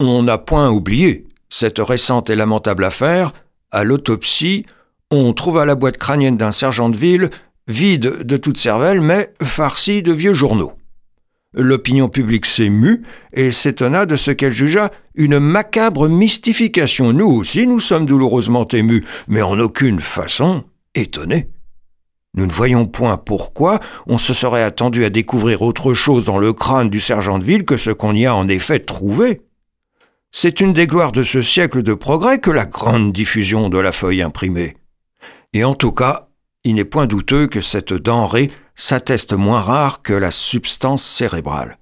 On n'a point oublié cette récente et lamentable affaire. À l'autopsie, on trouva la boîte crânienne d'un sergent de ville vide de toute cervelle, mais farcie de vieux journaux. L'opinion publique s'émut et s'étonna de ce qu'elle jugea une macabre mystification. Nous aussi, nous sommes douloureusement émus, mais en aucune façon étonnés. Nous ne voyons point pourquoi on se serait attendu à découvrir autre chose dans le crâne du sergent de ville que ce qu'on y a en effet trouvé. C'est une des gloires de ce siècle de progrès que la grande diffusion de la feuille imprimée. Et en tout cas, il n'est point douteux que cette denrée s'atteste moins rare que la substance cérébrale.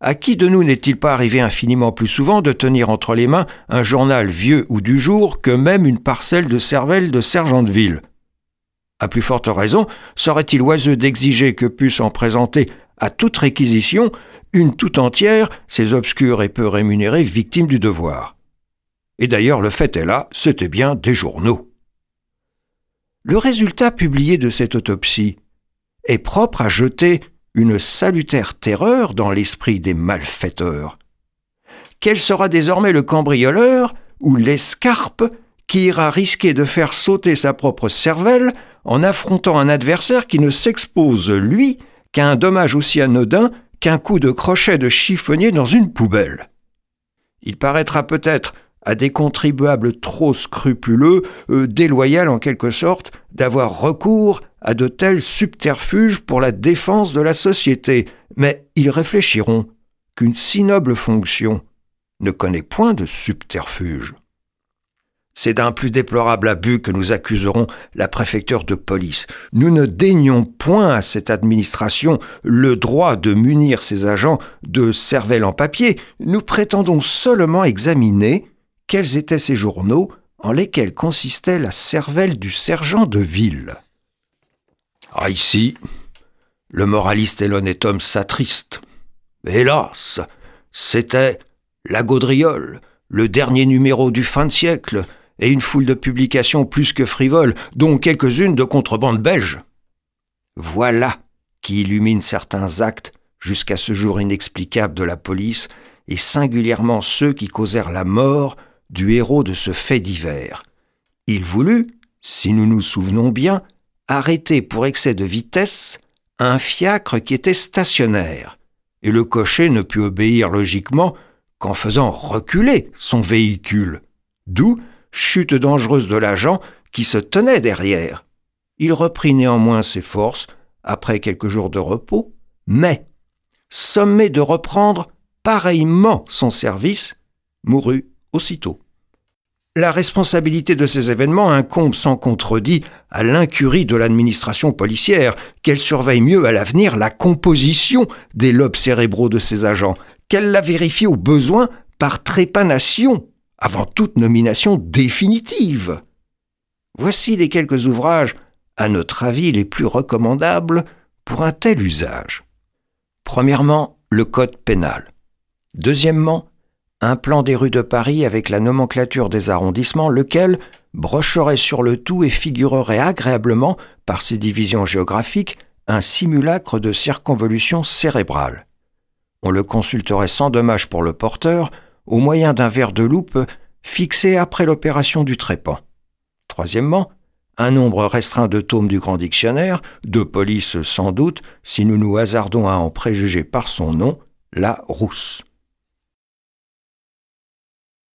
À qui de nous n'est-il pas arrivé infiniment plus souvent de tenir entre les mains un journal vieux ou du jour que même une parcelle de cervelle de sergent de ville À plus forte raison, serait-il oiseux d'exiger que puisse en présenter à toute réquisition une tout entière, ces obscures et peu rémunérées victimes du devoir. Et d'ailleurs, le fait est là, c'était bien des journaux. Le résultat publié de cette autopsie est propre à jeter une salutaire terreur dans l'esprit des malfaiteurs. Quel sera désormais le cambrioleur ou l'escarpe qui ira risquer de faire sauter sa propre cervelle en affrontant un adversaire qui ne s'expose, lui, qu'à un dommage aussi anodin qu'un coup de crochet de chiffonnier dans une poubelle. Il paraîtra peut-être à des contribuables trop scrupuleux, euh, déloyal en quelque sorte, d'avoir recours à de tels subterfuges pour la défense de la société, mais ils réfléchiront qu'une si noble fonction ne connaît point de subterfuge. C'est d'un plus déplorable abus que nous accuserons la préfecture de police. Nous ne daignons point à cette administration le droit de munir ses agents de cervelle en papier. Nous prétendons seulement examiner quels étaient ces journaux en lesquels consistait la cervelle du sergent de ville. Ah, ici, le moraliste et l'honnête homme s'attriste. Hélas, c'était La Gaudriole, le dernier numéro du fin de siècle, et une foule de publications plus que frivoles, dont quelques-unes de contrebande belge. Voilà qui illumine certains actes jusqu'à ce jour inexplicable de la police, et singulièrement ceux qui causèrent la mort du héros de ce fait divers. Il voulut, si nous nous souvenons bien, arrêter pour excès de vitesse un fiacre qui était stationnaire, et le cocher ne put obéir logiquement qu'en faisant reculer son véhicule, d'où chute dangereuse de l'agent qui se tenait derrière. Il reprit néanmoins ses forces après quelques jours de repos, mais, sommé de reprendre pareillement son service, mourut aussitôt. La responsabilité de ces événements incombe sans contredit à l'incurie de l'administration policière, qu'elle surveille mieux à l'avenir la composition des lobes cérébraux de ses agents, qu'elle la vérifie au besoin par trépanation, avant toute nomination définitive. Voici les quelques ouvrages, à notre avis, les plus recommandables pour un tel usage. Premièrement, le Code pénal. Deuxièmement, un plan des rues de Paris avec la nomenclature des arrondissements, lequel brocherait sur le tout et figurerait agréablement, par ses divisions géographiques, un simulacre de circonvolution cérébrale. On le consulterait sans dommage pour le porteur, au moyen d'un verre de loupe fixé après l'opération du trépan. Troisièmement, un nombre restreint de tomes du Grand Dictionnaire, de police sans doute, si nous nous hasardons à en préjuger par son nom, la rousse.